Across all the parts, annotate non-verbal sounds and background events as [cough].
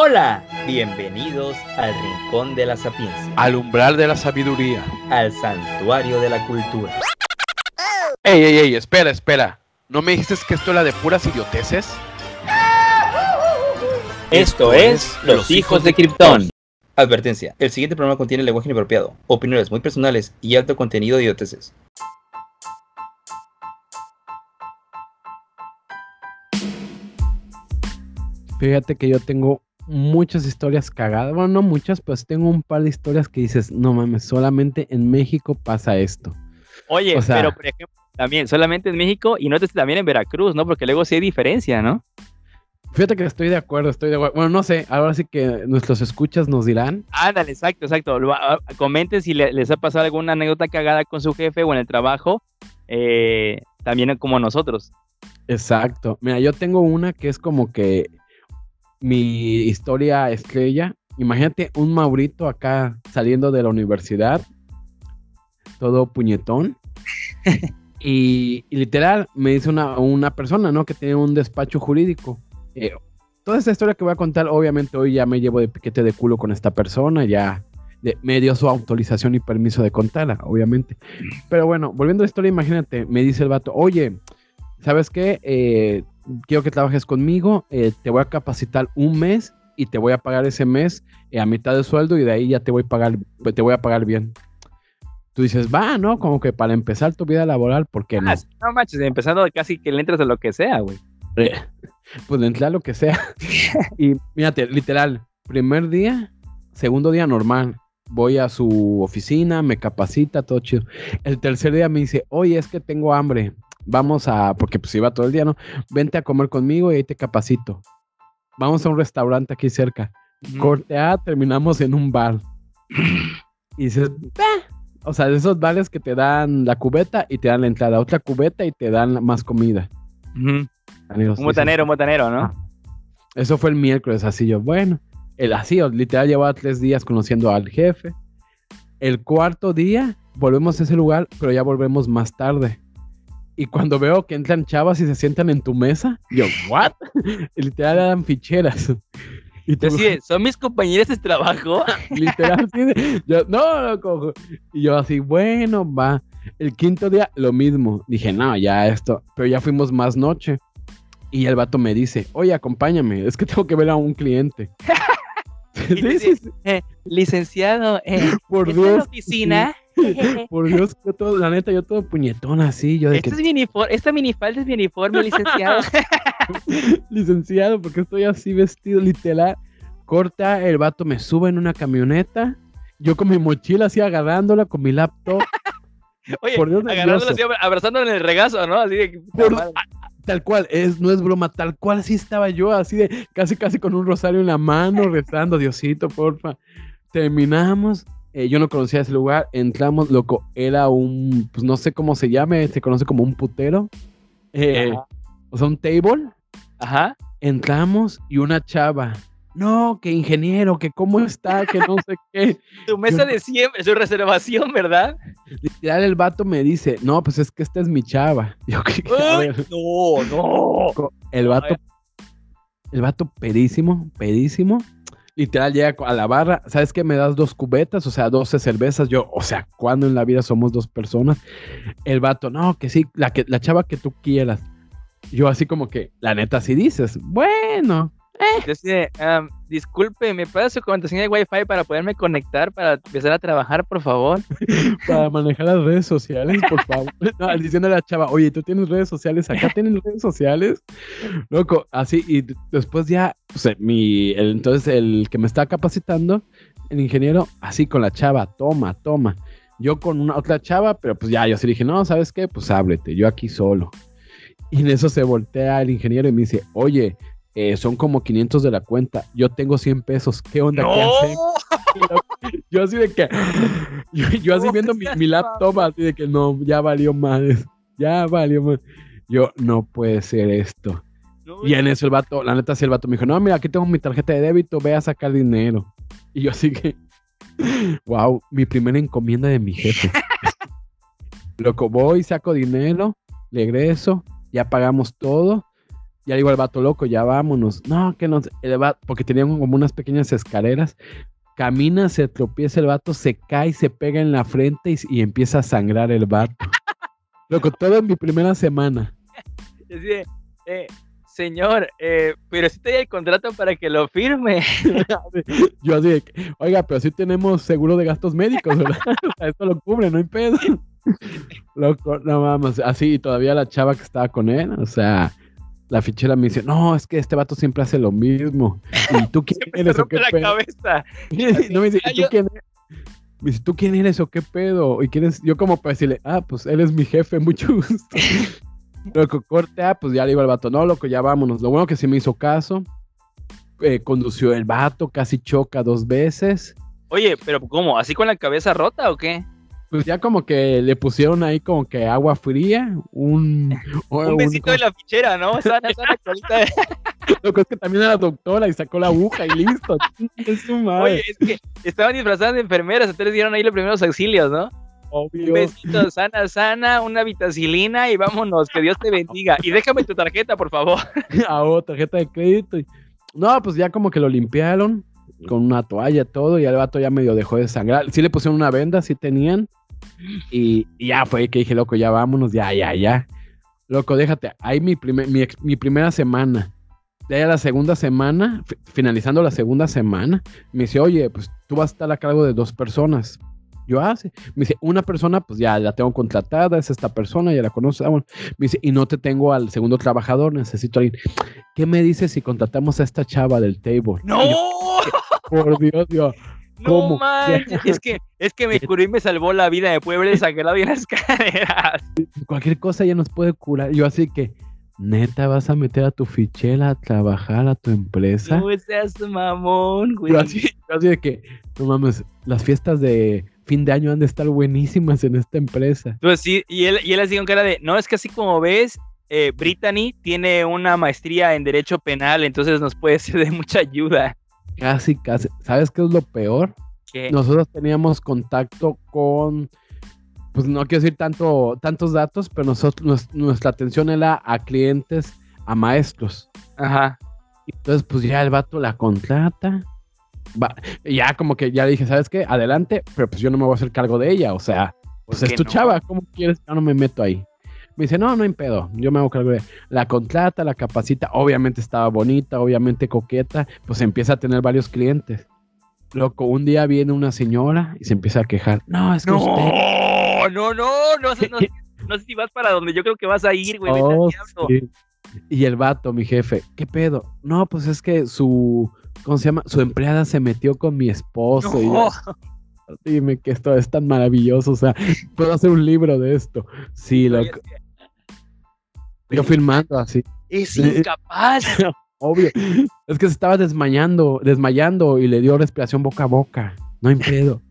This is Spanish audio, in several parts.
Hola, bienvenidos al Rincón de la Sapiencia, Al umbral de la sabiduría. al Santuario de la Cultura. Ey, ey, ey, espera, espera. ¿No me dijiste que esto era de puras idioteces? Esto es Los Hijos de Krypton. Advertencia, el siguiente programa contiene lenguaje inapropiado, opiniones muy personales y alto contenido de idioteces. Fíjate que yo tengo muchas historias cagadas. Bueno, no muchas, pues tengo un par de historias que dices, no mames, solamente en México pasa esto. Oye, O sea- pero por ejemplo, también solamente en México y no también en Veracruz, ¿no? Porque luego sí hay diferencia, ¿no? Fíjate que estoy de acuerdo, estoy de acuerdo. Bueno, no sé, ahora sí que nuestros escuchas nos dirán. Ándale, exacto, exacto. Ah, Comenten si le- les ha pasado alguna anécdota cagada con su jefe o en el trabajo, eh, también como nosotros. Exacto. Mira, yo tengo una que es como que mi historia estrella. Imagínate un Maurito acá saliendo de la universidad, todo puñetón. [laughs] y, y literal, me dice una, una persona, ¿no? Que tiene un despacho jurídico. Eh, toda esta historia que voy a contar, obviamente hoy ya me llevo de piquete de culo con esta persona, ya de- me dio su autorización y permiso de contarla, obviamente. Pero bueno, volviendo a la historia, imagínate, me dice el vato, oye, ¿sabes qué? Eh, quiero que trabajes conmigo, eh, te voy a capacitar un mes y te voy a pagar ese mes eh, a mitad de sueldo y de ahí ya te voy a pagar, te voy a pagar bien. Tú dices, va, ¿no? Como que para empezar tu vida laboral, ¿por qué no? Ah, no manches, empezando casi que le entras a lo que sea, güey. [laughs] Pues le entré a lo que sea. [laughs] y mírate, literal, primer día, segundo día normal. Voy a su oficina, me capacita, todo chido. El tercer día me dice, oye, es que tengo hambre. Vamos a, porque pues iba todo el día, ¿no? Vente a comer conmigo y ahí te capacito. Vamos a un restaurante aquí cerca. Corte A, terminamos en un bar. Y dices, "Bah". o sea, de esos bares que te dan la cubeta y te dan la entrada, otra cubeta y te dan más comida. Amigos, Un botanero, un botanero, ¿no? Ah. Eso fue el miércoles, así yo, bueno, el así, literal llevaba tres días conociendo al jefe. El cuarto día volvemos a ese lugar, pero ya volvemos más tarde. Y cuando veo que entran chavas y se sientan en tu mesa, yo, ¿what? [laughs] Literal eran ficheras. Y tú, Así de, son mis compañeros de trabajo. [laughs] literal, así de- yo, no, no, cojo. Y yo así, bueno, va. El quinto día, lo mismo. Dije, no, ya esto. Pero ya fuimos más noche. Y el vato me dice, oye, acompáñame, es que tengo que ver a un cliente. [laughs] [laughs] Eh, licenciado, eh, [laughs] por ¿está en la Dios. oficina? [laughs] por Dios, yo todo, la neta, yo todo puñetón así, yo de Este que, es mi uniforme, esta minifalda es mi uniforme, licenciado. licenciado, porque estoy así vestido, literal. Corta, el vato me sube en una camioneta, yo con mi mochila así agarrándola, con mi laptop. Oye, Por Dios, agarrándolo nervioso. así, abrazándolo en el regazo, ¿no? Así de... Por-. Tal cual, es, no es broma, tal cual así estaba yo, así de casi casi con un rosario en la mano, [laughs] rezando, Diosito, porfa. Terminamos, eh, yo no conocía ese lugar, entramos, loco, era un, pues no sé cómo se llame, se conoce como un putero, eh, o sea, un table, Ajá. entramos y una chava, no, que ingeniero, que cómo está, que no sé qué. [laughs] Tu mesa de siempre, su reservación, ¿verdad? Literal, el vato me dice, no, pues es que esta es mi chava. [laughs] Yo, ver. no, no. El vato, el vato pedísimo, pedísimo. Literal llega a la barra, ¿sabes qué? Me das dos cubetas, o sea, 12 cervezas. Yo, o sea, ¿cuándo en la vida somos dos personas? El vato, no, que sí, la, que, la chava que tú quieras. Yo así como que, la neta, sí dices, bueno, De, "Am, disculpe, ¿me puede su contraseña de Wi-Fi para poderme conectar para empezar a trabajar, por favor? [laughs] para manejar las redes sociales, por favor. [laughs] No, diciendo a la chava, oye, ¿tú tienes redes sociales? ¿Acá [laughs] tienen redes sociales? Loco, así, y después ya, o sea, mi, el- entonces el que me está capacitando, el ingeniero, así con la chava, toma, toma. Yo con una otra chava, pero pues ya, yo sí dije, no, ¿sabes qué? Pues ábrete, yo aquí solo. Y en eso se voltea el ingeniero y me dice, oye, eh, son como 500 de la cuenta, yo tengo 100 pesos, ¿qué onda? ¿Qué hacen? Yo así de que, yo, yo así No viendo mi, mi laptop, así de que no, ya valió más, ya valió más. Yo, no puede ser esto. No, Y en eso el vato, la neta, sí, el vato me dijo, no, mira, aquí tengo mi tarjeta de débito, ve a sacar dinero. Y yo así que, wow, mi primera encomienda de mi jefe. [laughs] Loco, voy, saco dinero, regreso, ya pagamos todo. Ya digo al vato loco, ya vámonos. No, que no. el vato- porque tenían como unas pequeñas escaleras. Camina, se tropieza el vato, se cae, se pega en la frente y, y empieza a sangrar el vato. [laughs] Loco, todo en mi primera semana. Eh, señor, eh, pero si te doy el contrato para que lo firme. [laughs] Yo así de, oiga, pero sí tenemos seguro de gastos médicos, ¿verdad? [laughs] Esto lo cubre, no hay pedo. Loco, no mames, así y todavía la chava que estaba con él, o sea, la fichera me dice, no, es que este vato siempre hace lo mismo. ¿Y tú [laughs] quién eres o qué la pedo? cabeza. [laughs] no me dice, ¿y tú quién eres? Me dice, ¿tú quién eres o qué pedo? ¿Y quién es? Yo como para decirle, ah, pues él es mi jefe, [laughs] mucho gusto. Loco, corte, ah, pues ya le digo al vato, no, loco, ya vámonos. Lo bueno que sí me hizo caso. eh, condució el vato, casi choca dos veces. Oye, pero ¿cómo? ¿Así con la cabeza rota o qué? Pues ya como que le pusieron ahí como que agua fría, un... [laughs] Un besito de la fichera, ¿no? Sana, sana, colita de- Loco, es que también era doctora y sacó la aguja y listo. [laughs] es su madre, Oye, es que estaban disfrazadas de enfermeras, entonces dieron ahí los primeros auxilios, ¿no? Un obvio. besito, sana, sana, una vitacilina y vámonos, que Dios te bendiga. Y déjame tu tarjeta, por favor. [laughs] a otra tarjeta de crédito. No, pues ya como que lo limpiaron con una toalla, todo, y el vato ya medio dejó de sangrar. Sí le pusieron una venda, sí tenían. Y, y ya fue que dije, loco, ya vámonos, ya, ya, ya. Loco, déjate, ahí mi, primer, mi, mi primera semana. De ahí a la segunda semana, fi- finalizando la segunda semana, me dice, oye, pues tú vas a estar a cargo de dos personas. Yo, ah, sí. Me dice, una persona, pues ya la tengo contratada, es esta persona, ya la conozco. Ah, bueno. Me dice, y no te tengo al segundo trabajador, necesito a alguien. ¿Qué me dices si contratamos a esta chava del table? ¡No! Yo, por Dios, Dios. No manches, es que, es que me curó y me salvó la vida, me puede ver desangrado y en las [laughs] caderas. Cualquier cosa ya nos puede curar. Yo así que, neta, vas a meter a tu fichera a trabajar a tu empresa. No seas mamón, güey. Yo así, yo así de que, no mames, las fiestas de fin de año han de estar buenísimas en esta empresa. Pues sí, y él, y él así con cara de, no, es que así como ves, eh, Brittany tiene una maestría en Derecho Penal, entonces nos puede ser de mucha ayuda. Casi, casi. ¿Sabes qué es lo peor? Que, Nosotros teníamos contacto con, pues no quiero decir tanto, tantos datos, pero nosotros, nues- nuestra atención era a clientes, a maestros. Ajá. Entonces, pues ya el vato la contrata. Va, ya como que ya le dije, ¿sabes qué? Adelante, pero pues yo no me voy a hacer cargo de ella. O sea, pues ¿Por es qué tu no? chava, ¿cómo quieres? Yo no me meto ahí. Me dice, no, no hay pedo, yo me hago cargo de. La contrata, la capacita, obviamente estaba bonita, obviamente coqueta, pues empieza a tener varios clientes. Loco, un día viene una señora y se empieza a quejar. No, es que usted... No, no, no, no, sé- no, no sé si vas para donde yo creo que vas a ir, güey. Oh, sí. Y el vato, mi jefe, ¿qué pedo? No, pues es que su, ¿cómo se llama? Su empleada se metió con mi esposo. Y No. [laughs] dime que esto es tan maravilloso, o sea, puedo hacer un libro de esto. Sí, loco. Yo filmando así, Es incapaz. [laughs] obvio. Es que se estaba desmayando, desmayando y le dio respiración boca a boca. No hay pedo.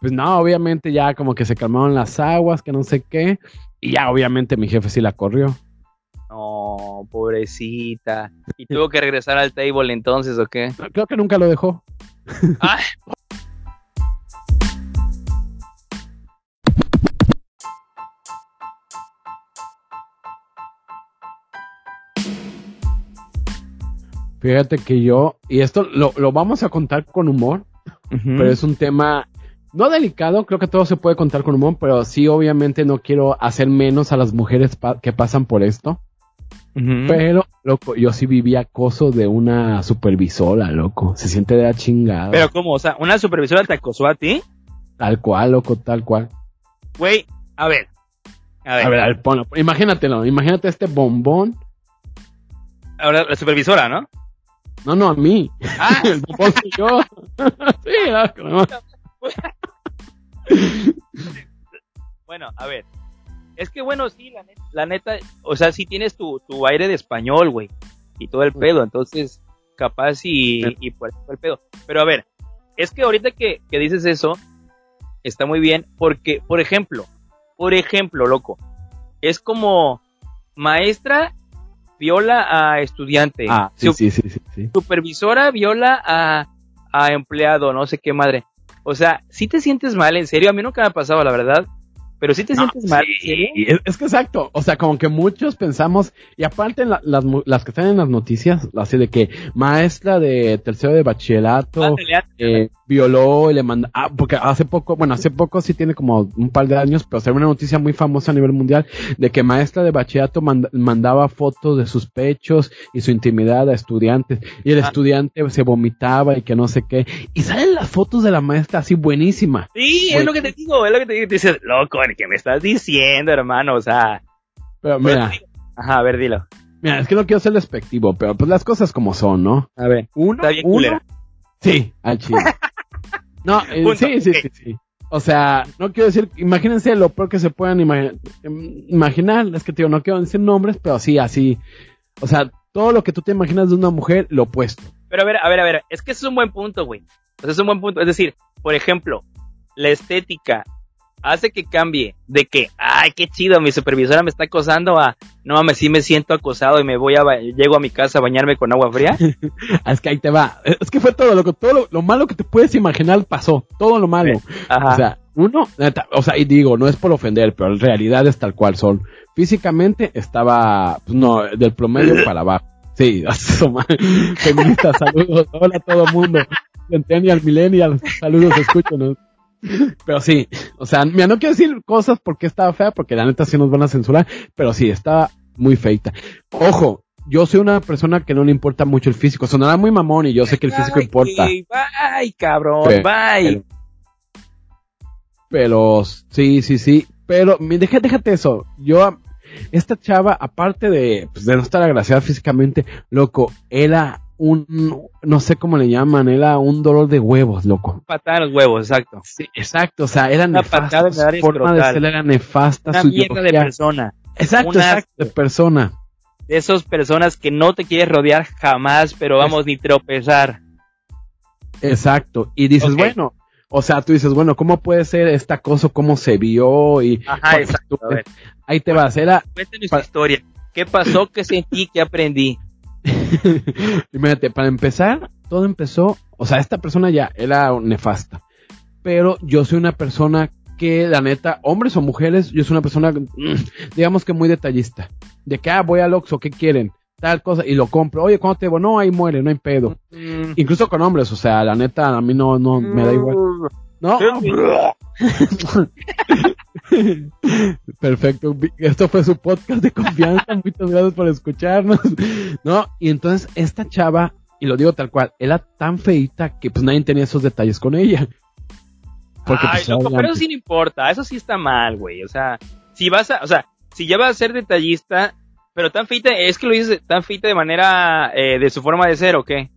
Pues no, obviamente ya como que se calmaron las aguas, que no sé qué. Y ya obviamente mi jefe sí la corrió. No, pobrecita. ¿Y tuvo que regresar al table entonces o qué? Creo que nunca lo dejó. Ay, Fíjate que yo, y esto lo, lo vamos a contar con humor, pero es un tema no delicado, creo que todo se puede contar con humor, pero sí obviamente no quiero hacer menos a las mujeres pa- que pasan por esto. Pero, loco, yo sí viví acoso de una supervisora, loco. Se siente de la chingada. Pero ¿cómo? O sea, ¿una supervisora te acosó a ti? Tal cual, loco, tal cual. Güey, a ver. A ver, A ver, a ver, ponlo. Imagínatelo, imagínate este bombón. ahora la supervisora, ¿no? No, no, a mí. Ah, [laughs] El soy yo. [laughs] sí, no. bueno, a ver. Es que bueno, sí, la neta, la neta o sea, sí tienes tu, tu aire de español, güey. Y todo el pedo, entonces, capaz y, y por eso el pedo. Pero a ver, es que ahorita que, que dices eso, está muy bien, porque, por ejemplo, por ejemplo, loco, es como maestra viola a estudiante, Ah, sí, sí, sí, sí, sí. supervisora viola a, a empleado, no sé qué madre. O sea, si te sientes mal, en serio, a mí nunca me ha pasado, la verdad, pero sí te No, sientes mal. sí, ¿sí? es, es que exacto. O sea, como que muchos pensamos, y aparte la- las, las que están en las noticias, así de que maestra de tercero de bachillerato eh, violó y le mandó, ah, porque hace poco, bueno, hace poco sí tiene como un par de años, pero salió una noticia muy famosa a nivel mundial de que maestra de bachillerato mand- mandaba fotos de sus pechos y su intimidad a estudiantes, y el Ah. estudiante se vomitaba y que no sé qué, y salen las fotos de la maestra así buenísima. Sí, es lo que te digo, es lo que te digo. Te dices, loco, ¿qué me estás diciendo, hermano? O sea, Pero pues, mira, ajá, a ver, dilo. mira, es que no quiero ser despectivo, pero pues las cosas como son, ¿no? A ver. Uno, Está bien uno, culera. sí, al chile. [laughs] no, eh, sí, sí, sí, sí. O sea, no quiero decir, imagínense lo peor que se puedan em, imaginar, es que te digo, no quiero decir nombres, pero sí, así. O sea, todo lo que tú te imaginas de una mujer, lo opuesto. Pero a ver, a ver, a ver, es que es un buen punto, güey. O sea, es un buen punto. Es decir, por ejemplo, la estética hace que cambie de que, ay, qué chido, mi supervisora me está acosando a, no mames, sí me siento acosado y me voy a, llego a mi casa a bañarme con agua fría. [laughs] Es que ahí te va. Es que fue todo lo que, todo lo, lo malo que te puedes imaginar pasó. Todo lo malo. Ajá. O sea, uno, o sea, y digo, no es por ofender, pero en realidad es tal cual son. Físicamente estaba, pues no, del promedio para abajo. Sí, [laughs] feministas, saludos, hola a todo mundo. Centennial, millennial, saludos, escúchenos. [laughs] Pero sí, o sea, mira, no quiero decir cosas porque estaba fea, porque la neta sí nos van a censurar, pero sí, estaba muy feita. Ojo, yo soy una persona que no le importa mucho el físico, sonará muy mamón y yo sé que el físico Ay, importa. Bye, cabrón, bye. Pero sí, sí, sí. Pero deja- déjate eso. Yo, esta chava, aparte de, pues, de no estar agraciada físicamente, loco, era un, no sé cómo le llaman, era un dolor de huevos, loco. Patada en los huevos, exacto. Sí, exacto, o sea, era Una nefasta. Su forma de ser era nefasta. Una su mierda de persona. Exacto, exacto, de persona. De esas personas que no te quieres rodear jamás, pero vamos, ni tropezar. Exacto. Y dices, bueno, o sea, tú dices, bueno, ¿cómo puede ser esta cosa, cómo se vio? Y Ajá, exacto. tú- ahí te vas, era, cuéntanos tu historia. ¿Qué pasó? ¿Qué sentí? ¿Qué aprendí? [laughs] Imagínate, para empezar, todo empezó, o sea, esta persona ya era nefasta, pero yo soy una persona que, la neta, hombres o mujeres, yo soy una persona, mm, digamos que muy detallista, de que, ah, voy al Oxxo, ¿qué quieren? Tal cosa, y lo compro, oye, ¿cuándo te debo? No, ahí muere, no hay pedo. Mm. Incluso con hombres, o sea, la neta, a mí no, no, me da igual. No, [laughs] [laughs] [laughs] Perfecto. Esto fue su podcast de confianza. [laughs] Muchas gracias por escucharnos. [laughs] No, y entonces esta chava, y lo digo tal cual, era tan feita que pues nadie tenía esos detalles con ella. Porque Ay, pues, loco, pero eso sí no importa, eso sí está mal, güey. O sea, si vas a, o sea, si ya vas a ser detallista, pero tan feita, es que lo dices tan feita de manera, eh, de su forma de ser, ¿o qué?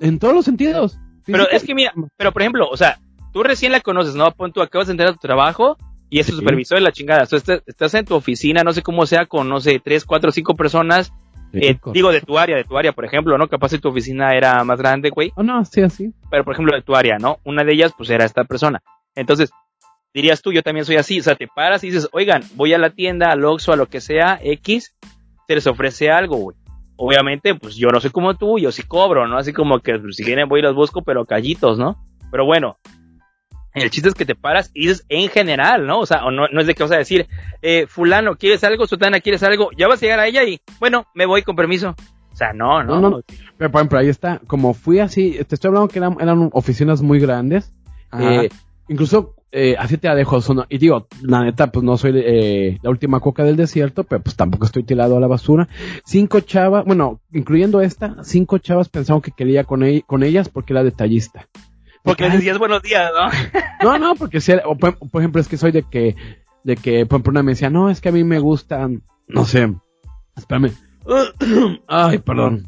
en todos los sentidos. Pero Física- es que mira, pero por ejemplo, o sea, tú recién la conoces, ¿no? Pon tú acabas de entrar a tu trabajo y es tu Sí. supervisor de la chingada. Tú estás, estás en tu oficina, no sé cómo sea, con, no sé, tres, cuatro, cinco personas, eh, digo, de tu área, de tu área, por ejemplo, ¿no? Capaz si tu oficina era más grande, güey. Oh, no, sí, así. pero por ejemplo de tu área, ¿no? Una de ellas pues era esta persona. Entonces, dirías tú, yo también soy así, o sea, te paras y dices, oigan, voy a la tienda, al Oxxo, a lo que sea, X, se les ofrece algo, güey. Obviamente, pues yo no soy como tú, yo sí cobro, ¿no? Así como que pues, si vienen voy y los busco, pero callitos, ¿no? Pero bueno, el chiste es que te paras y dices en general, ¿no? O sea, o no, no es de que vas a decir, eh, fulano, ¿quieres algo? Sotana, ¿quieres algo? Ya vas a llegar a ella y, bueno, me voy con permiso. O sea, no, no. No, no, Pero por ejemplo, ahí está. Como fui así, te estoy hablando que eran, eran oficinas muy grandes. Eh, incluso eh, así te la dejo. son- y digo, la neta, pues no soy eh, la última coca del desierto, pero pues tampoco estoy tirado a la basura. Cinco chavas, bueno, incluyendo esta, cinco chavas pensaron que quería con, ell- con ellas porque era detallista. Porque les ay, decías buenos días, ¿no? No, no, porque si o por, por ejemplo, es que soy de que, de que, por ejemplo, una me decía, no, es que a mí me gustan, no sé, espérame. [coughs] Ay, perdón.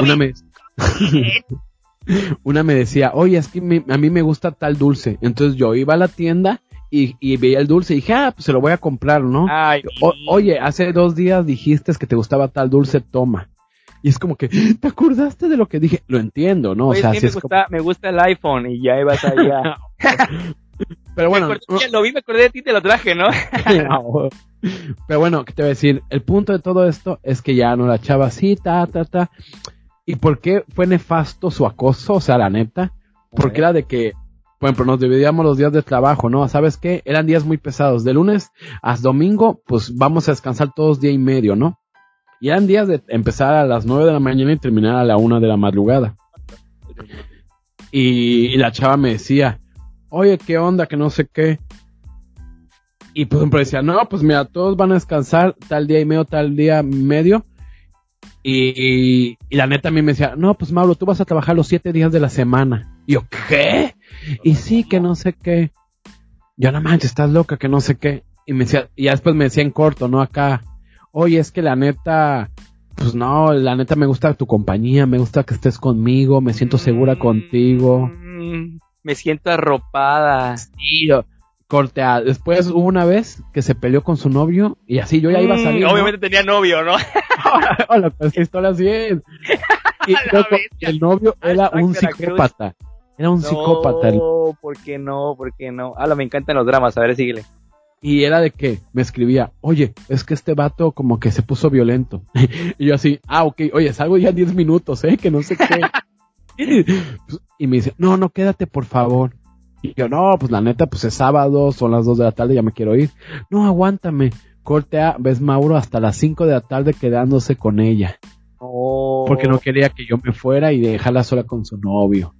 Una me, [laughs] una me decía, oye, es que me- a mí me gusta tal dulce. Entonces yo iba a la tienda y, y veía el dulce y dije, ah, pues se lo voy a comprar, ¿no? Ay, O- oye, hace dos días dijiste que te gustaba tal dulce, toma. Y es como que, ¿te acordaste de lo que dije? Lo entiendo, ¿no? Oye, o sea, sí, sí me, es como- gusta, me gusta el iPhone y ya ibas ahí a... [laughs] Pero bueno, [laughs] acordé- lo vi, me acordé de ti, te lo traje, ¿no? [laughs] Pero bueno, ¿qué te voy a decir? El punto de todo esto es que ya no la chava así, ta, ta, ta. ¿Y por qué fue nefasto su acoso? O sea, la neta. Porque era de que, por ejemplo, nos dividíamos los días de trabajo, ¿no? ¿Sabes qué? Eran días muy pesados. De lunes a domingo, pues vamos a descansar todos día y medio, ¿no? Y eran días de empezar a las nueve de la mañana y terminar a la una de la madrugada. Y, la chava me decía, oye, ¿qué onda? Que no sé qué. Y por ejemplo decía, no, pues mira, todos van a descansar tal día y medio, tal día medio. Y, y, y la neta a mí me decía, no, pues Mauro, tú vas a trabajar los siete días de la semana. Y yo, ¿qué? Y sí, que no sé qué. Yo, no manches, estás loca, que no sé qué. Y me decía, y ya después me decía en corto, ¿no? Acá, oye, es que la neta, pues no, la neta me gusta tu compañía, me gusta que estés conmigo, me siento segura contigo. Mm, Me siento arropada. Sí, yo- corte a- Después hubo una vez que se peleó con su novio y así yo ya iba a salir. Mm, ¿no? Obviamente tenía novio, ¿no? [laughs] Hola, pues así es. [laughs] Y el novio era un psicópata. Era un psicópata. No, ¿por qué no? ¿Por qué no? Ala, me encantan los dramas. A ver, síguele. Y era de que me escribía, oye, es que este vato como que se puso violento. [laughs] y yo así, ah, ok, oye, salgo ya en 10 minutos, ¿eh? Que no sé qué. [laughs] y me dice, no, no, quédate, por favor. Y yo, no, pues la neta, pues es sábado, son las 2 de la tarde, ya me quiero ir. No, aguántame. Corte a, ves Mauro hasta las 5 de la tarde quedándose con ella. Oh. Porque no quería que yo me fuera y dejarla sola con su novio.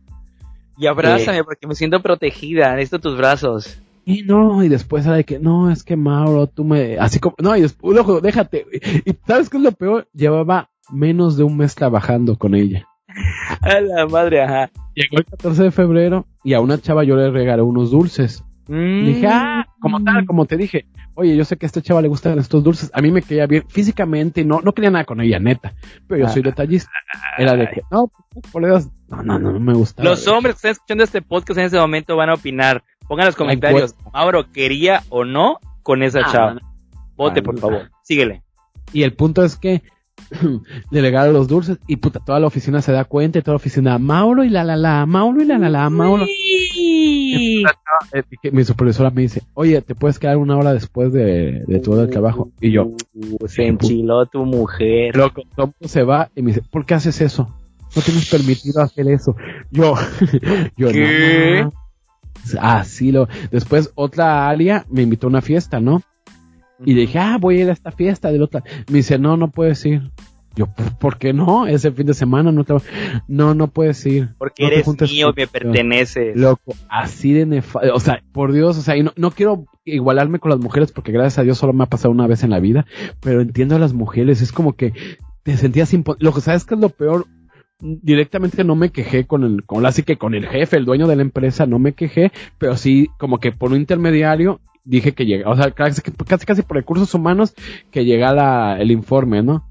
Y abrázame porque me siento protegida. Necesito tus brazos. Y no, y después era de que, no, es que Mauro, tú me, así como, no, y después, ojo, déjate, y, y ¿sabes qué es lo peor? Llevaba menos de un mes trabajando con ella. [laughs] A la madre, ajá. Llegó el 14 de febrero y a una chava yo le regalé unos dulces. Mm. Dije, ah, como tal, como te dije, oye, yo sé que a esta chava le gustan estos dulces, a mí me quería bien físicamente, no, no quería nada con ella, neta, pero yo soy Ah. detallista. Era de que, no, por Dios, no, no, no, no me gustaba. Los hombres que están escuchando este podcast en este momento van a opinar. Pongan en los comentarios. Mauro, ¿quería o no con esa Ah, chava? Vote, Ah, por favor. Síguele. Y el punto es que [clears throat] le regalo los dulces y puta, toda la oficina se da cuenta y toda la oficina, Mauro y la la la, Mauro y la la la, Mauro. Sí. Mi supervisora me dice, oye, ¿te puedes quedar una hora después de, de todo el trabajo? Y yo, Uh, se enchiló tu mujer. loco, todo se va y me dice, ¿por qué haces eso? No tienes permitido hacer eso. Yo, [laughs] yo ¿Qué? no. Así lo. Después otra alia me invitó a una fiesta, ¿no? Y dije, ah, voy a ir a esta fiesta del otra. Me dice, no, no puedes ir. Yo, "¿Por- ¿por qué no? Ese fin de semana no te No, no puedes ir. Porque No eres mío, me perteneces. Loco, así de nefasto. O sea, por Dios, o sea, y no, no quiero igualarme con las mujeres porque gracias a Dios solo me ha pasado una vez en la vida, pero entiendo a las mujeres, es como que te sentías impo Lo que sabes que es lo peor, directamente no me quejé con el, con así que con el jefe, el dueño de la empresa, no me quejé, pero sí como que por un intermediario dije que llega, o sea, casi, casi, casi por recursos humanos que llegara el informe, ¿no?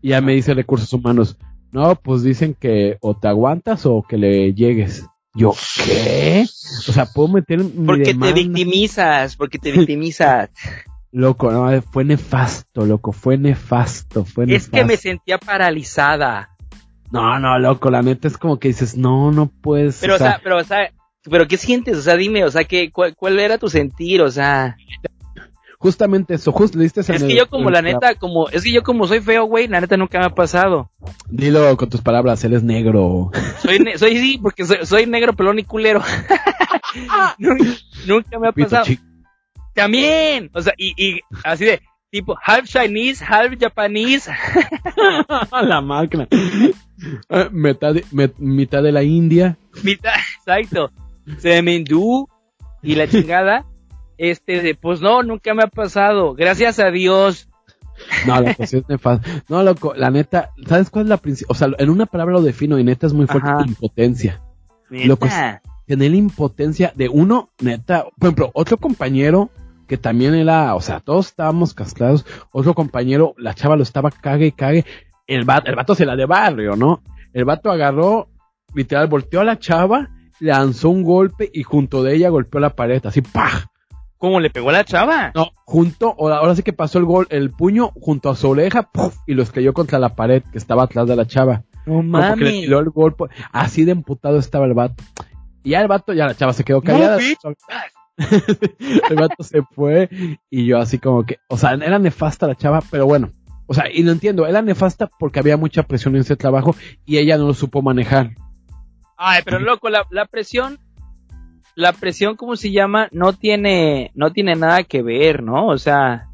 Y ya me dice recursos humanos, no, pues dicen que o te aguantas o que le llegues. Yo, ¿qué? O sea, puedo meter mi Porque te victimizas, porque te [laughs] victimizas. Loco, no, fue nefasto, loco, fue nefasto, fue es nefasto. que me sentía paralizada. No, no, loco, la neta es como que dices, no, no puedes. Pero, o sea, pero, o sea, pero ¿qué sientes? O sea, dime, o sea, ¿qué, cuál, cuál era tu sentir? O sea, justamente eso, justo le diste es el- que yo como la neta, como, es que yo como soy feo, güey, la neta nunca me ha pasado. Dilo con tus palabras, él es negro. Soy, ne- soy sí, porque soy, soy negro, pelón y culero. [laughs] nunca, nunca me ha Pito pasado. chico. También, o sea, y, y así de, tipo, half Chinese, half Japanese. [laughs] la máquina. Eh, mitad, de, mitad de la India. mitad, exacto, se me hindú y la chingada, este, de, pues no, nunca me ha pasado, gracias a Dios. No, loco, [laughs] sí es nefasto. No, loco, la neta, ¿sabes cuál es la principal? O sea, en una palabra lo defino y neta es muy fuerte, Ajá. impotencia. Neta. Loco, Tener la impotencia de uno, neta, por ejemplo, otro compañero que también era, o sea, todos estábamos cascados, otro compañero, la chava lo estaba cague y cague, el vato, el vato se la de barrio, ¿no? El vato agarró, literal, volteó a la chava, lanzó un golpe y junto de ella golpeó la pared, así, ¡pah! ¿Cómo le pegó a la chava? No, junto, ahora sí que pasó el gol, el puño junto a su oreja, ¡puf! y lo estrelló contra la pared que estaba atrás de la chava. No No, porque le mames. tiró el golpe, así de emputado estaba el vato. Y ya el vato, ya la chava se quedó callada. bitch. [laughs] el vato se fue y yo así como que, o sea, era nefasta la chava, pero bueno. O sea, y lo entiendo, era nefasta porque había mucha presión en ese trabajo y ella no lo supo manejar. Ay, pero loco, la, la presión, la presión, ¿cómo se llama? No tiene, no tiene nada que ver, ¿no? O sea,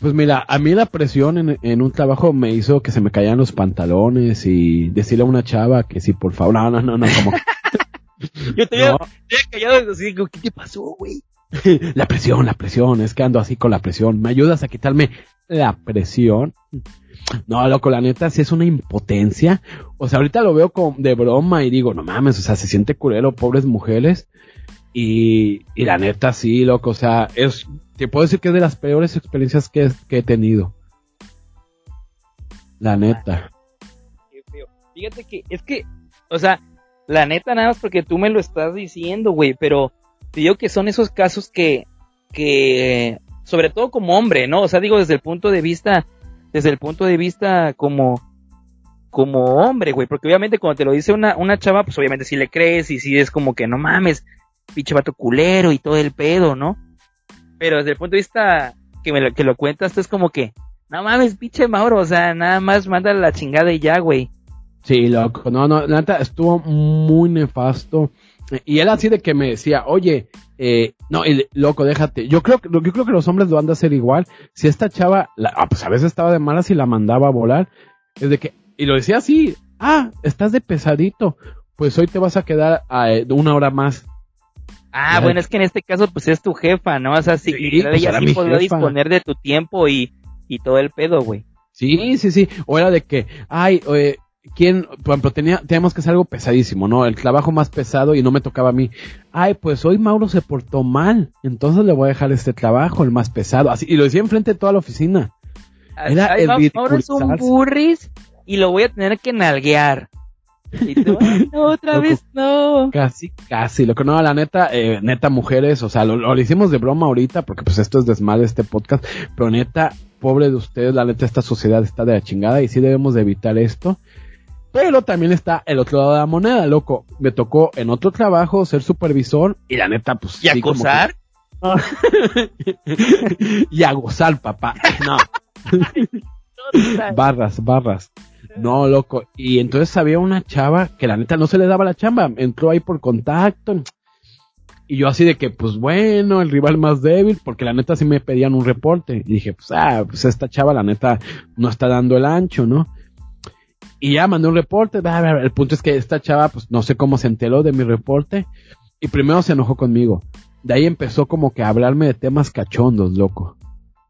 Pues mira, a mí la presión en, en un trabajo me hizo que se me caían los pantalones y decirle a una chava que sí, por favor. No, no, no, no, como [laughs] yo te no, había callado así, ¿qué te pasó, güey? [laughs] la presión, la presión, es que ando así con la presión. ¿Me ayudas a quitarme la presión? No, loco, la neta sí es una impotencia. O sea, ahorita lo veo con, de broma y digo, no mames, o sea, se siente culero, pobres mujeres. Y, y la neta sí, loco, o sea, es, te puedo decir que es de las peores experiencias que, he tenido. La neta. Feo. Fíjate que, es que, o sea, la neta nada más porque tú me lo estás diciendo, güey, pero te digo que son esos casos que, que, sobre todo como hombre, ¿no? O sea, digo desde el punto de vista, desde el punto de vista como, como hombre, güey, porque obviamente cuando te lo dice una, una chava, pues obviamente si le crees y si es como que no mames, pinche vato culero y todo el pedo, ¿no? Pero desde el punto de vista que me lo, que lo cuentas, es como que, no mames, pinche Mauro, o sea, nada más manda la chingada y ya, güey. Sí, loco, no, no, neta estuvo muy nefasto. Y él así de que me decía, oye, eh, no, y, loco, déjate. Yo creo, que- yo creo que los hombres lo han de hacer igual. Si esta chava, la- ah, pues a veces estaba de malas y la mandaba a volar. Es de que, y lo decía así, ah, estás de pesadito. Pues hoy te vas a quedar a, eh, una hora más. Ah, bueno, es que en este caso, pues es tu jefa, ¿no? O sea, sí, pues, ella sí podría jefa. disponer de tu tiempo y, y todo el pedo, güey. Sí, sí, sí. O era de que, ay, eh, ¿quién? Por ejemplo, tenía, teníamos que hacer algo pesadísimo, ¿no? El trabajo más pesado y no me tocaba a mí. Ay, pues hoy Mauro se portó mal, entonces le voy a dejar este trabajo, el más pesado. Así, y lo decía enfrente de toda la oficina. Era Ay, el va- ahora es un burris y lo voy a tener que nalguear. Y tú, "Ay, no, otra Loco. vez no. Casi, casi. Lo que no, la neta, eh, neta, mujeres, o sea, lo, lo hicimos de broma ahorita, porque pues esto es desmadre este podcast, pero neta, pobre de ustedes, la neta, esta sociedad está de la chingada y sí debemos de evitar esto. Pero también está el otro lado de la moneda, loco. Me tocó en otro trabajo ser supervisor y la neta, pues. ¿Y sí, que- [laughs] y a gozar, papá. No, barras, barras. No, loco. Y entonces había una chava que la neta no se le daba la chamba. Entró ahí por contacto. Y yo así de que, pues bueno, el rival más débil, porque la neta sí me pedían un reporte. Y dije, pues, ah, pues esta chava la neta no está dando el ancho, ¿no? Y ya mandé un reporte. El punto es que esta chava, pues no sé cómo se enteró de mi reporte. Y primero se enojó conmigo. De ahí empezó como que a hablarme de temas cachondos, loco.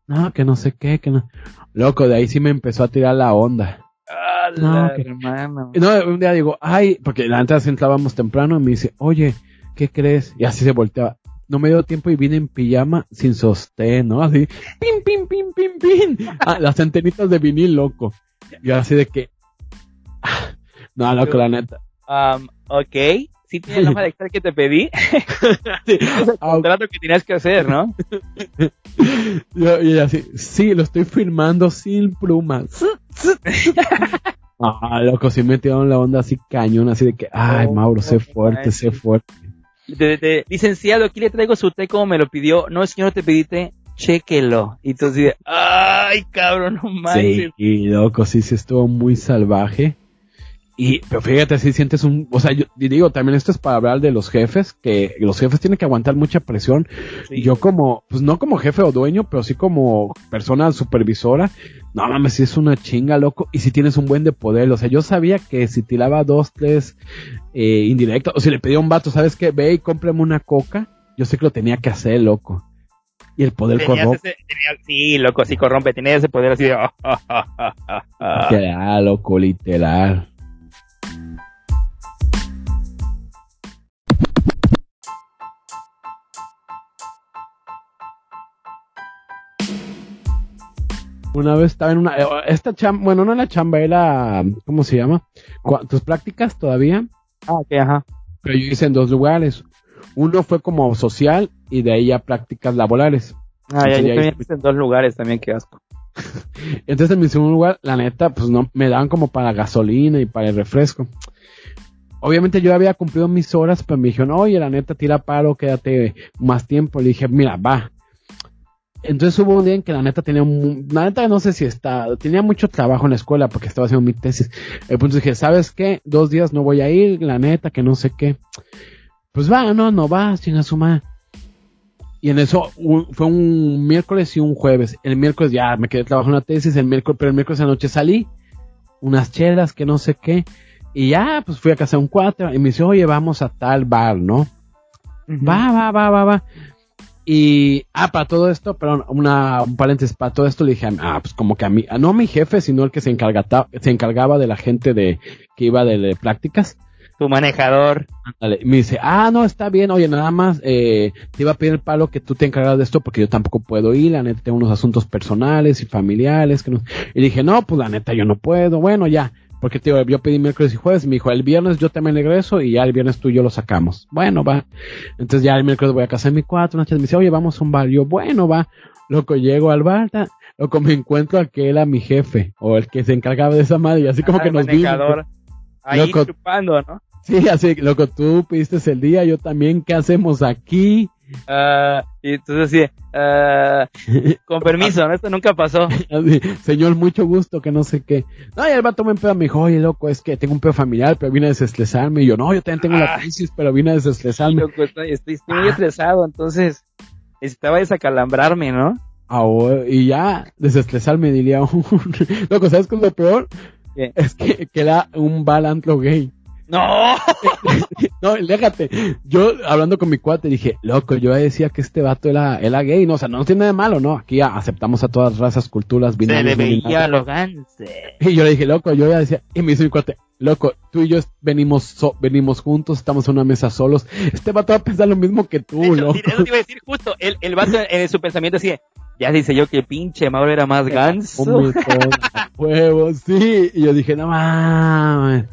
No, que no sé qué, que no. Loco, de ahí sí me empezó a tirar la onda. Ah, No, la que- hermano. Y No, un día digo, ay, porque la antes entrábamos temprano y me dice, oye, ¿qué crees? Y así se volteaba. No me dio tiempo y vine en pijama sin sostén, ¿no? Así, pim, pim, pim, pim, pim. Ah, las antenitas de vinil, loco. Yo así de que, no, loco, la neta. Um, ok, sí tienes la hoja de Excel que te pedí. [laughs] Sí, Es el ah, contrato que tenías que hacer, ¿no? [laughs] Yo- y así, sí, lo estoy firmando sin plumas. [laughs] Ah, loco, sí me tiraron la onda así cañón, así de que, ay, Oh, Mauro, sé fuerte, sé fuerte. De, de- licenciado, aquí le traigo su té como me lo pidió. No, es que no te pedí té, chéquelo. Y tú así de, ay, cabrón, no manches. Sí, y loco, sí, sí estuvo muy salvaje. Y, pero fíjate, si sientes un, o sea, yo digo, también esto es para hablar de los jefes, que los jefes tienen que aguantar mucha presión. Sí. Yo como, pues no como jefe o dueño, pero sí como persona supervisora, no mames, sí es una chinga, loco, y si tienes un buen de poder, o sea, yo sabía que si tiraba dos, tres, eh, indirectos, o si le pedía a un vato, ¿sabes qué? Ve y cómprame una coca, yo sé que lo tenía que hacer, loco. Y el poder corrompe. sí, loco, sí corrompe. Tenía ese poder así de. [laughs] Literal, loco, literal. Una vez estaba en una, eh, esta chamba, bueno, no la chamba, era, ¿cómo se llama? Tus prácticas todavía, Ah, ok, ajá. pero yo hice en dos lugares. Uno fue como social y de ahí ya prácticas laborales. Ah, ya, yo también hice en dos lugares también, qué asco. [laughs] Entonces en mi segundo lugar, la neta, pues no, me daban como para gasolina y para el refresco. Obviamente yo había cumplido mis horas, pero me dijeron, oye, la neta, tira paro, quédate más tiempo. Le dije, mira, va. Entonces hubo un día en que la neta tenía, mu- la neta no sé si está, tenía mucho trabajo en la escuela porque estaba haciendo mi tesis. El punto es que, ¿sabes qué? Dos días no voy a ir, la neta, que no sé qué. pues va, no, no va, chinga su madre. Y en eso un- fue un miércoles y un jueves. El miércoles ya me quedé trabajando en la tesis, el miércoles, pero el miércoles anoche salí, unas chelas, que no sé qué. Y ya, pues fui a casa de un cuatro y me dice, oye, vamos a tal bar, ¿no? Va, va, va, va, va. Y, ah, para todo esto, pero una, un paréntesis, para todo esto le dije, ah, pues como que a mí, no a mi jefe, sino el que se, encargata- se encargaba de la gente de, que iba de, de prácticas. Tu manejador. Me dice, ah, no, está bien, oye, nada más, eh, te iba a pedir el palo que tú te encargas de esto porque yo tampoco puedo ir, la neta tengo unos asuntos personales y familiares que no... Y dije, no, pues la neta yo no puedo, bueno, ya, porque te digo, yo pedí miércoles y jueves, me dijo, el viernes yo también regreso y ya el viernes tú y yo lo sacamos. Bueno, va. Entonces ya el miércoles voy a casa de mi cuatro, una chela, me dice, oye, vamos a un bar, yo, bueno, va. Loco, llego al bar, ta- loco, me encuentro a que era mi jefe, o el que se encargaba de esa madre, y así como Ah, que nos vimos. manejador. Ahí Loco. chupando, ¿no? Sí, así, loco, tú pediste el día, yo también, ¿qué hacemos aquí? Ah, y entonces sí, ah, con permiso, ¿no? Esto nunca pasó. [laughs] Así, Señor, mucho gusto, que no sé qué. No, y el vato me empezó, me dijo, oye, loco, es que tengo un pedo familiar, pero vine a desestresarme. Y yo, no, yo también tengo la Ah. crisis, pero vine a desestresarme. Loco, estoy, estoy, estoy muy estresado, entonces necesitaba desacalambrarme, ¿no? Ahora- y ya, desestresarme, diría [laughs] un... Loco, ¿sabes qué es lo peor? ¿Qué? Es que, que era un balantro gay. ¡No! [laughs] No, déjate. Yo, hablando con mi cuate, dije, loco, yo decía que este vato era, era gay. No, o sea, no tiene nada de malo, ¿no? Aquí aceptamos a todas razas, culturas, Se binarios, le no binarios. veía ganse. Y yo le dije, loco, yo ya decía, y me dice mi cuate, loco, tú y yo venimos so- venimos juntos, estamos en una mesa solos. Este vato va a pensar lo mismo que tú, loco. sí, eso te iba a decir justo. El, el vato en su pensamiento así de, ya dice yo que pinche Mauro era más ganso. Un [laughs] huevo, sí. Y yo dije, no mames.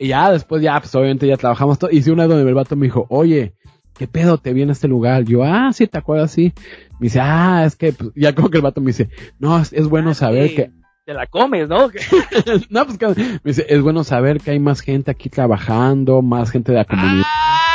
Y ya después, ya, pues obviamente ya trabajamos todo. Y si una vez donde el vato me dijo, oye, ¿qué pedo te viene a este lugar? Yo, ah, sí, ¿te acuerdas? Sí. Me dice, ah, es que, pues, ya como que el vato me dice, no, es, es bueno Ah, saber que, Te la comes, ¿no? [laughs] no, pues que, me dice, es bueno saber que hay más gente aquí trabajando, más gente de la comunidad.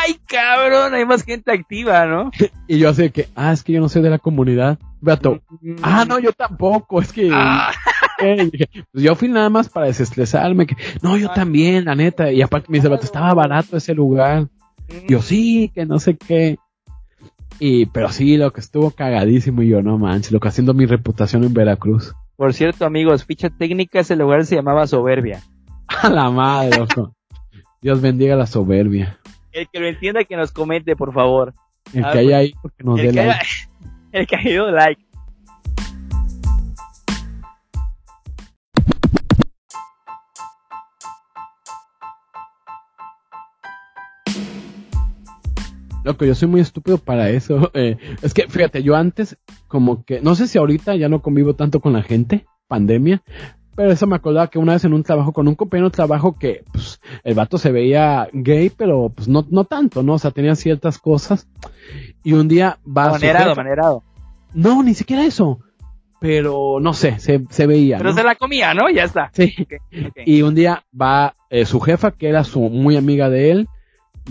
¡Ay, cabrón! Hay más gente activa, ¿no? [laughs] Y yo así que, ah, es que yo no soy de la comunidad. Vato, ah, no, yo tampoco, es que, Ah, [laughs] eh, dije, pues yo fui nada más para desestresarme, que, no, yo también, la neta, y aparte me dice, vato, estaba barato ese lugar. Yo sí, que no sé qué. Y, pero sí, lo que estuvo cagadísimo y yo, no manches, lo que haciendo mi reputación en Veracruz. Por cierto, amigos, ficha técnica, ese lugar se llamaba Soberbia. [laughs] A la madre, loco. Dios bendiga la soberbia. El que lo entienda, que nos comente, por favor. El Ah, que haya ahí, porque nos dé like. haya, [laughs] el que haya ido like. Loco, yo soy muy estúpido para eso. [laughs] Eh, es que, fíjate, yo antes, como que, no sé si ahorita ya no convivo tanto con la gente, pandemia, pero eso me acordaba que una vez en un trabajo, con un compañero de trabajo que, pues, el vato se veía gay, pero, pues, no, no tanto, ¿no? O sea, tenía ciertas cosas. Y un día va a Manerado, jefa- manerado. No, ni siquiera eso. Pero, no sé, se, se veía, Pero ¿no? se la comía, ¿no? Ya está. Sí. Y un día va eh, su jefa, que era su muy amiga de él,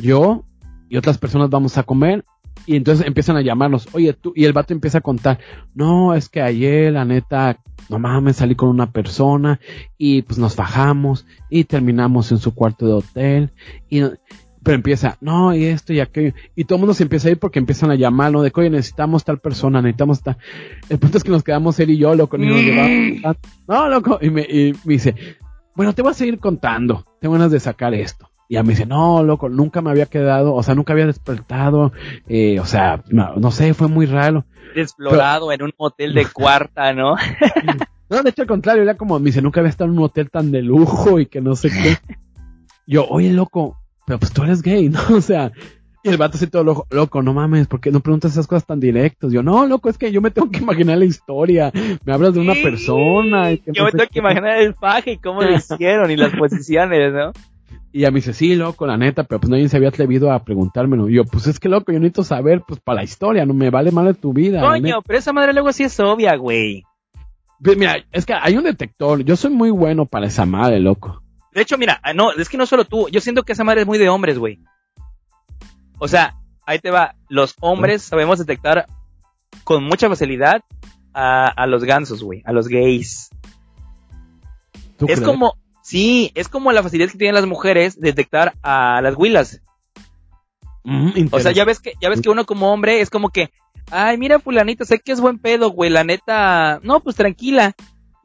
yo y otras personas vamos a comer. Y entonces empiezan a llamarnos, oye tú, y el vato empieza a contar, no, es que ayer la neta, no mames, salí con una persona y pues nos bajamos y terminamos en su cuarto de hotel. Y, pero empieza, no, y esto y aquello. Y todo el mundo se empieza a ir porque empiezan a llamar, ¿no? De que, oye, necesitamos tal persona, necesitamos tal. El punto es que nos quedamos él y yo, loco, ni nos Mm. llevamos. No, loco, y me, y me dice, bueno, te voy a seguir contando. Tengo ganas de sacar esto. Y ya me dice, no, loco, nunca me había quedado, o sea, nunca había despertado, eh, o sea, no, no sé, fue muy raro. Explorado en un hotel de cuarta, ¿no? [laughs] No, de hecho, al contrario, era como, me dice, nunca había estado en un hotel tan de lujo y que no sé qué. Yo, oye, loco, pero pues tú eres gay, [laughs] ¿no? O sea, y el vato así todo loco, loco, no mames, ¿por qué no preguntas esas cosas tan directos? Yo, no, loco, es que yo me tengo que imaginar la historia. Me hablas de una Sí. persona. Y que Yo me tengo que qué. imaginar el faje y cómo lo hicieron y las [laughs] posiciones, ¿no? Y ya me dice, sí, loco, la neta, pero pues nadie se había atrevido a preguntármelo. Y yo, pues es que loco, yo necesito saber, pues para la historia, no me vale mal de tu vida. Coño, pero esa madre luego sí es obvia, güey. Ve, Mira, es que hay un detector, yo soy muy bueno para esa madre, loco. De hecho, mira, ah, no, es que no solo tú. Yo siento que esa madre es muy de hombres, güey. O sea, ahí te va. Los hombres sabemos detectar con mucha facilidad a, a los gansos, güey. A los gays. ¿Tú Es crees? como, sí, es como la facilidad que tienen las mujeres de detectar a las huilas. Mm, O sea, ya ves que, ya ves que uno como hombre es como que, ay, mira fulanito, sé que es buen pedo, güey, la neta, no, pues tranquila.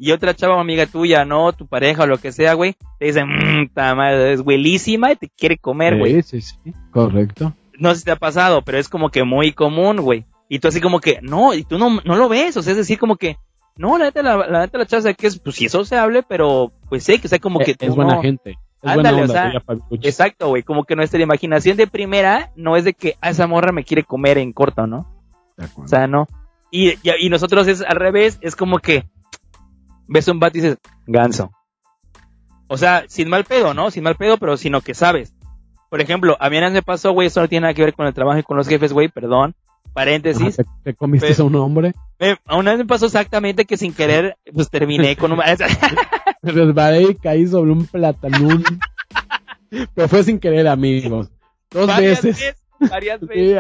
Y otra chava amiga tuya, no, tu pareja o lo que sea, güey, te dice, mmm, madre, es buenísima y te quiere comer, güey. Sí, sí, sí, correcto. No sé si te ha pasado, pero es como que muy común, güey. Y tú así como que, no, y tú no, no lo ves, o sea, es decir, como que, no, la neta, la, la neta, la chava que es, pues si eso se hable, pero, pues sé que, o sea, como que Eh, es tú buena no- gente. Es Ándale, buena o onda, sea, diría Fabirucci. Exacto, güey, como que nuestra imaginación de primera no es de que a esa morra me quiere comer en corto, ¿no? De acuerdo. O sea, no. Y, y, y nosotros es al revés, es como que ves un vato y dices, ganso. O sea, sin mal pedo, ¿no? Sin mal pedo, pero sino que sabes. Por ejemplo, a mí me pasó, güey, esto no tiene nada que ver con el trabajo y con los jefes, güey, perdón. Paréntesis. ¿Te, te comiste a un hombre? Me- a una vez me pasó exactamente que sin querer, pues terminé con un... [laughs] Me resbalé y caí sobre un platanón. Pero fue sin querer, amigos. Dos varias veces. varias [laughs] veces.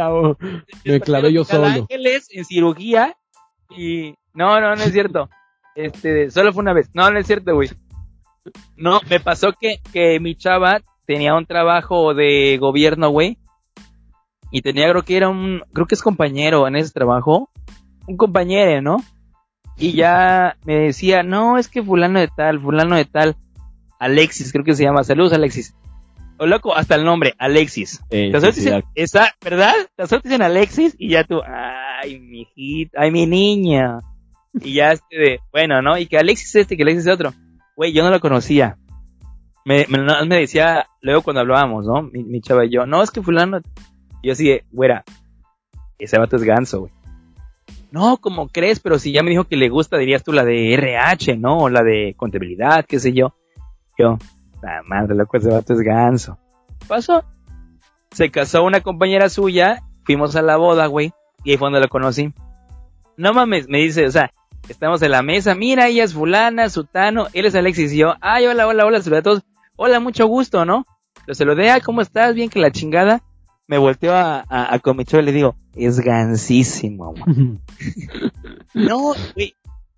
Sí, me clavé yo solo. Ángeles en cirugía y no, no, no es cierto. Este, solo fue una vez. No, no es cierto, güey. No, me pasó que, que mi chava tenía un trabajo de gobierno, güey. Y tenía, creo que era un, creo que es compañero en ese trabajo. Un compañero, ¿no? Y ya me decía, no, es que fulano de tal, fulano de tal. Alexis, creo que se llama. Saludos, Alexis. O loco, hasta el nombre, Alexis. Te sí, dicen, esa, ¿verdad? Te dicen Alexis y ya tú, ay, mi hijita, ay, mi niña. Y ya este de, bueno, ¿no? Y que Alexis este, que Alexis es otro. Güey, yo no lo conocía. Me, me, decía, luego cuando hablábamos, ¿no? Mi, mi chava y yo, no, es que fulano. Yo así de, güera, ese vato es ganso, güey. No, como crees, pero si ya me dijo que le gusta, dirías tú la de RH, ¿no? O la de contabilidad, qué sé yo. Yo, la madre, loco, ese vato es ganso. Pasó. Se casó una compañera suya, fuimos a la boda, güey, y ahí fue donde lo conocí. No mames, me dice, o sea, estamos en la mesa, mira, ella es fulana, sutano, él es Alexis y yo, ay, hola, hola, hola, saludos a todos, hola, mucho gusto, ¿no? Lo saludé, ¿cómo estás? Bien que la chingada. Me volteo a, a, a Comicho y le digo, es gansísimo, güey. [laughs] No, güey,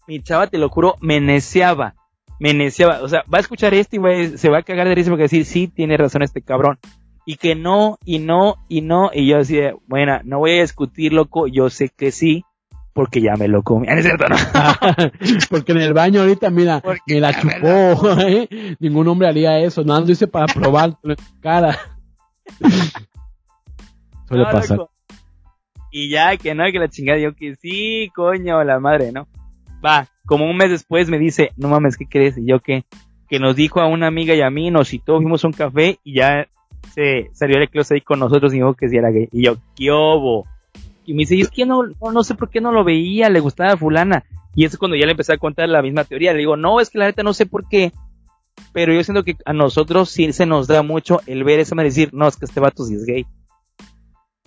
mi chava, te lo juro, me neceaba, me neceaba, o sea, va a escuchar esto y se va a cagar de risa porque va a decir, sí, tiene razón este cabrón. Y que no, y no, y no, y yo así de, bueno, no voy a discutir, loco, yo sé que sí, porque ya me lo comí. Ah, ¿no es cierto, no? [laughs] Porque en el baño ahorita, mira, me la chupó. [laughs] ¿eh? Ningún hombre haría eso. Nada, más lo hice para probar cara. Suele No, pasar. loco. Y ya, que no, que la chingada, yo que sí, coño, la madre, ¿no? Va, como un mes después me dice, no mames, ¿qué crees? Y yo que, que nos dijo a una amiga y a mí, nos citó, fuimos a un café y ya se salió el closet ahí con nosotros y dijo que sí era gay. Y yo, ¿qué obo? Y me dice, y es que no, no, no sé por qué no lo veía, le gustaba a fulana. Y es cuando ya le empecé a contar la misma teoría. Le digo, no, es que la neta no sé por qué. Pero yo siento que a nosotros sí se nos da mucho el ver eso, me decir, no, es que este vato sí es gay.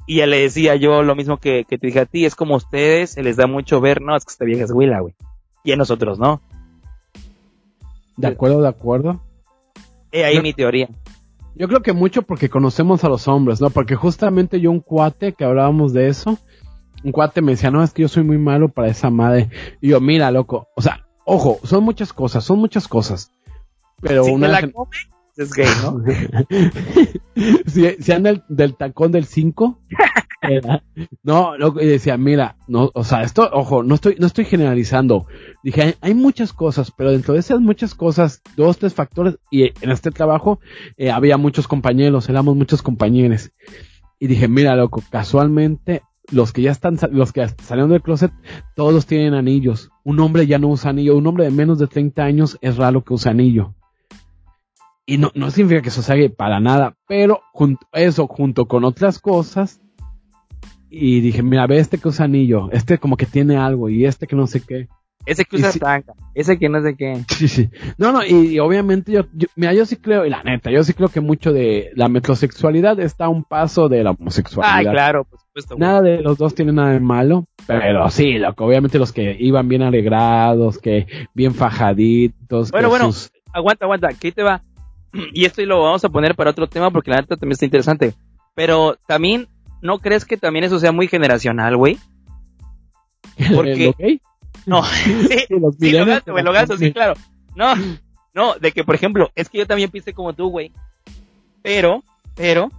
Y ya le decía yo lo mismo que, que te dije a ti, es como a ustedes, se les da mucho ver, no, es que esta vieja es huila, güey. Y a nosotros no. De acuerdo, de acuerdo. He ahí Yo- mi teoría. Yo creo que mucho porque conocemos a los hombres, ¿no? Porque justamente yo un cuate que hablábamos de eso, un cuate me decía, no, es que yo soy muy malo para esa madre. Y yo, mira, loco, o sea, ojo, son muchas cosas, son muchas cosas. Pero si una te la come, es gay, ¿no? [laughs] si, si anda el- del tacón del 5. [laughs] no, loco, y decía, mira, no, o sea, esto, ojo, no estoy, no estoy generalizando. Dije, hay, hay muchas cosas, pero dentro de esas muchas cosas, dos, tres factores, y en este trabajo eh, había muchos compañeros, éramos muchos compañeros. Y dije, mira, loco, casualmente, los que ya están, los que salieron del closet, todos tienen anillos. Un hombre ya no usa anillo, un hombre de menos de 30 años es raro que use anillo. Y no, no significa que eso sea gay para nada, pero junto, eso junto con otras cosas. Y dije, mira, ve este que usa anillo, este como que tiene algo y este que no sé qué. Ese que usa si- tanga, ese que no sé qué. Sí, sí. No, no, y, y obviamente yo, yo- mira, yo sí creo, y la neta, yo sí creo que mucho de la metrosexualidad está a un paso de la homosexualidad. Ay, claro, por supuesto. Nada de los dos tiene nada de malo, pero sí, loco, obviamente los que iban bien alegrados, que bien fajaditos. Bueno, bueno. sus- Aguanta, aguanta, ahí te va. Y esto lo vamos a poner para otro tema porque la neta también está interesante. Pero también, ¿no crees que también eso sea muy generacional, güey? Porque-. No, [laughs] sí, Sí, los Sí, lo gasto, güey, lo gasto, sí, claro. No, no, de que, por ejemplo, es que yo también pienso como tú, güey. Pero, pero,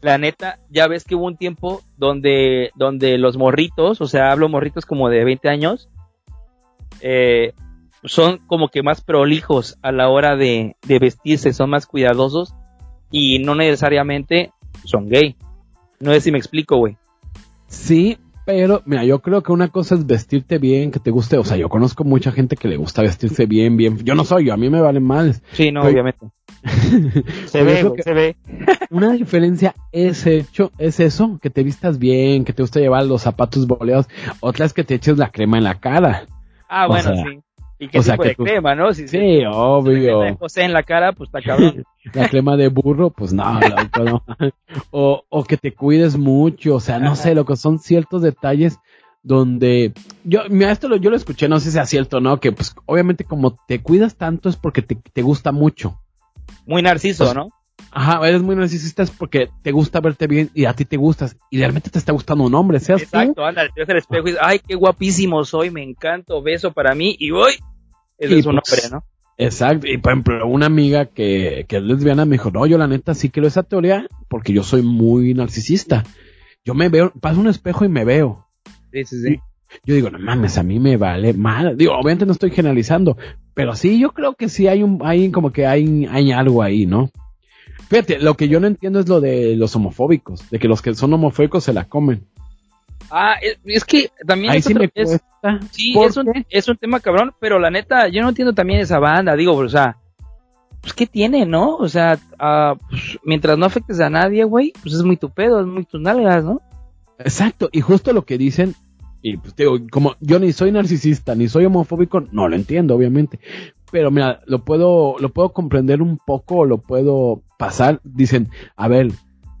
la neta, ya ves que hubo un tiempo donde, donde los morritos, o sea, hablo morritos como de 20 años, eh, son como que más prolijos a la hora de, de vestirse, son más cuidadosos y no necesariamente son gay. No sé si me explico, güey. Sí, pero mira, yo creo que una cosa es vestirte bien, que te guste. O sea, yo conozco mucha gente que le gusta vestirse bien, bien. Yo no soy yo, a mí me valen mal. Sí, no, obviamente. [laughs] Se ve, güey, se ve. Una diferencia es hecho, es eso, que te vistas bien, que te gusta llevar los zapatos boleados. Otra es que te eches la crema en la cara. Ah, o bueno, sea, sí. ¿Y qué o sea, tipo que de tú- crema, no? Si Sí, obvio. mete José en la cara, pues está cabrón. [laughs] La crema de burro, pues no, loco, no. O, o que te cuides mucho, o sea, no sé, lo que son ciertos detalles donde yo, mira, esto lo, yo lo escuché, no sé si sea cierto o no, que pues obviamente como te cuidas tanto es porque te, te gusta mucho. Muy narciso, Pues, ¿no? Ajá, eres muy narcisista es porque te gusta verte bien y a ti te gustas y realmente te está gustando un hombre, seas tú. Exacto, anda, te ves al espejo y dices, ay, qué guapísimo soy, me encanto, beso para mí y voy. Ese Y es un pues, hombre, ¿no? Exacto, y por ejemplo, una amiga que, que es lesbiana me dijo, no, yo la neta sí creo esa teoría porque yo soy muy narcisista. Yo me veo, paso un espejo y me veo. Sí, sí, sí. Yo digo, no mames, a mí me vale mal. Digo, obviamente no estoy generalizando, pero sí, yo creo que sí hay un, hay como que hay, hay algo ahí, ¿no? Fíjate, lo que yo no entiendo es lo de los homofóbicos, de que los que son homofóbicos se la comen. Ah, es, que también Ahí es sí otro- me es- sí, ¿Por es un, es un tema cabrón, pero la neta, yo no entiendo también esa banda, digo, o sea, pues qué tiene, ¿no? O sea, ah, pues, mientras no afectes a nadie, güey, pues es muy tu pedo, es muy tus nalgas, ¿no? Exacto, y justo lo que dicen, y pues digo, como yo ni soy narcisista, ni soy homofóbico, no lo entiendo, obviamente. Pero mira, lo puedo, lo puedo comprender un poco, lo puedo pasar. Dicen, a ver,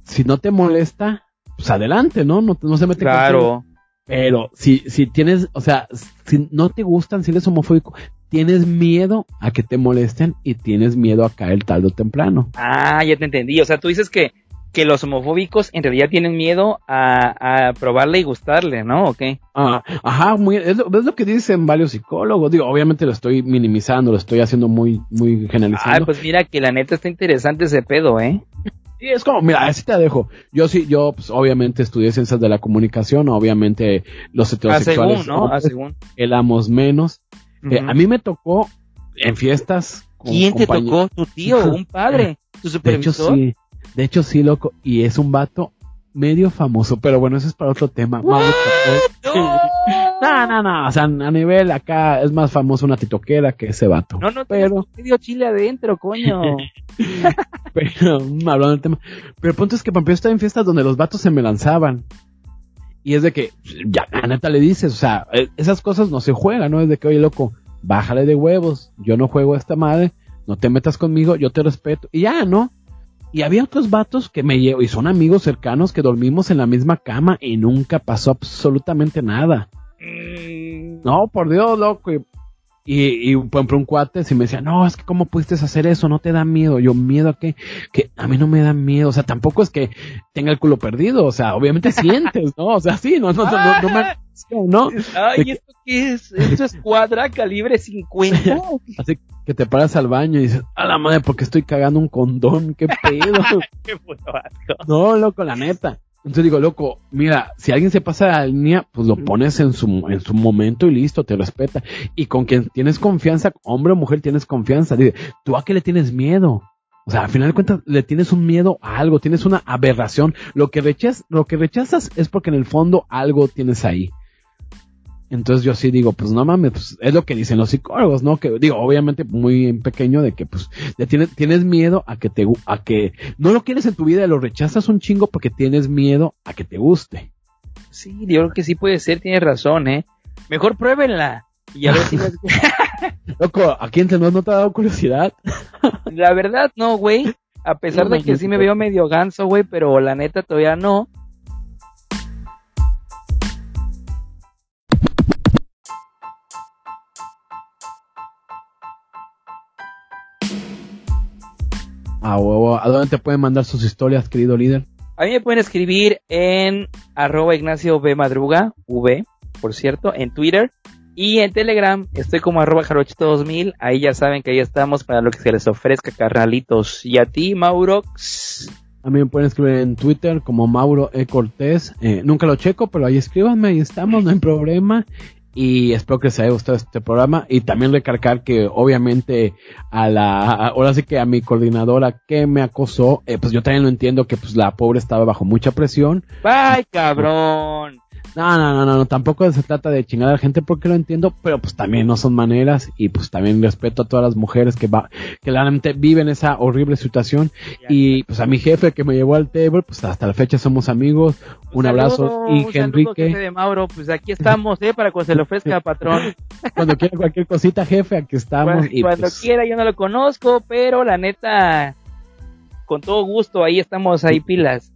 si no te molesta, pues adelante, ¿no? No, no se mete contigo. Claro. Pero si, si tienes, o sea, si no te gustan, si eres homofóbico, tienes miedo a que te molesten y tienes miedo a caer tarde o temprano. Ah, ya te entendí. O sea, tú dices que, que los homofóbicos en realidad tienen miedo a, a probarle y gustarle, ¿no? ¿O qué? Ah, ajá, muy, es, lo, es lo que dicen varios psicólogos. Digo, obviamente lo estoy minimizando, lo estoy haciendo muy, muy Ay, generalizando. pues mira que la neta está interesante ese pedo, ¿eh? Sí, es como, mira, así te dejo. Yo sí, yo pues, obviamente estudié ciencias de la comunicación, obviamente los A heterosexuales según, ¿no? A según. éramos menos. Eh, Ujú. a mí me tocó en fiestas. con ¿Quién te tocó? ¿Tu tío? ¿Un padre? [laughs] ¿Tu De hecho, supervisor? sí. De hecho, sí, loco. Y es un vato medio famoso, pero bueno, eso es para otro tema. [laughs] ¡No! No, no. O sea, a nivel acá es más famoso una titoquera que ese vato. No, no, Pero- medio chile adentro, coño. [laughs] Pero, hablando del tema. Pero el punto es que Pampeo está en fiestas donde los vatos se me lanzaban. Y es de que, ya, la neta le dices, o sea, eh, esas cosas no se juegan, ¿no? Es de que, oye, loco, bájale de huevos. Yo no juego a esta madre, no te metas conmigo, yo te respeto. Y ya, ¿no? Y había otros vatos que me llevo, y son amigos cercanos que dormimos en la misma cama y nunca pasó absolutamente nada. Mm, No, por Dios, loco. Y, y, y, por ejemplo, un cuate si me decía, no, es que cómo pudiste hacer eso, no te da miedo. Yo, miedo a qué? Que a mí no me da miedo. O sea, tampoco es que tenga el culo perdido. O sea, obviamente [laughs] sientes, ¿no? O sea, sí, no, no, no, no, no me- ¿no? [laughs] Ay, ¿esto qué es? ¿Esto es cuadra calibre 50? [laughs] Así que te paras al baño y dices, a la madre, porque estoy cagando un condón? ¿Qué pedo? Qué puto asco. No, loco, la neta. Entonces digo, loco, mira, si alguien se pasa de la línea, pues lo pones en su, en su momento y listo, te respeta. Y con quien tienes confianza, hombre o mujer, tienes confianza. Dice, ¿tú a qué le tienes miedo? O sea, al final de cuentas, le tienes un miedo a algo, tienes una aberración. Lo que rechazas, lo que rechazas es porque en el fondo algo tienes ahí. Entonces yo sí digo, pues no mames, pues es lo que dicen los psicólogos, ¿no? Que digo, obviamente muy en pequeño de que pues le tienes, tienes miedo a que te a que no lo quieres en tu vida, lo rechazas un chingo porque tienes miedo a que te guste. Sí, yo creo que sí puede ser, tienes razón, ¿eh? Mejor pruébenla. Y a ver si les- [laughs] [laughs] Loco, ¿a quién te no, no te ha dado curiosidad? La verdad, no, güey. A pesar No de que sí me veo medio ganso, güey, pero la neta todavía no. Huevo, ¿a dónde te pueden mandar sus historias, querido líder? A mí me pueden escribir en arroba Ignacio B Madruga, V, por cierto, en Twitter. Y en Telegram estoy como arroba jarochito2000. Ahí ya saben que ahí estamos para lo que se les ofrezca, carnalitos. Y a ti, Maurox. A mí me pueden escribir en Twitter como Mauro E. Cortés. Eh, nunca lo checo, pero ahí escríbanme, ahí estamos, no hay problema. Y espero que les haya gustado este programa. Y también recargar que obviamente a la, ahora sí que a mi coordinadora que me acosó, eh, pues yo también lo entiendo que pues la pobre estaba bajo mucha presión. ¡Ay, cabrón! No, no, no, no, no, tampoco se trata de chingar a la gente porque lo entiendo, pero pues también no son maneras y pues también respeto a todas las mujeres que va, que realmente viven esa horrible situación y pues a mi jefe que me llevó al table, pues hasta la fecha somos amigos, un, abrazo saludo, y un Enrique, jefe de Mauro, pues aquí estamos, ¿eh? Para cuando se le ofrezca, patrón. [laughs] cuando quiera cualquier cosita jefe, aquí estamos Cuando, y cuando pues, quiera, yo no lo conozco, pero la neta, con todo gusto, ahí estamos, ahí pilas.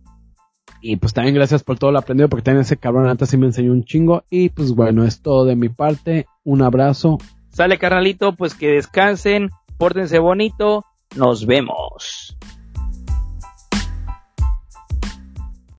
Y pues también gracias por todo lo aprendido porque también ese cabrón antes sí me enseñó un chingo. Y pues bueno, es todo de mi parte, un abrazo, Sale, carnalito, pues que descansen, pórtense bonito, nos vemos.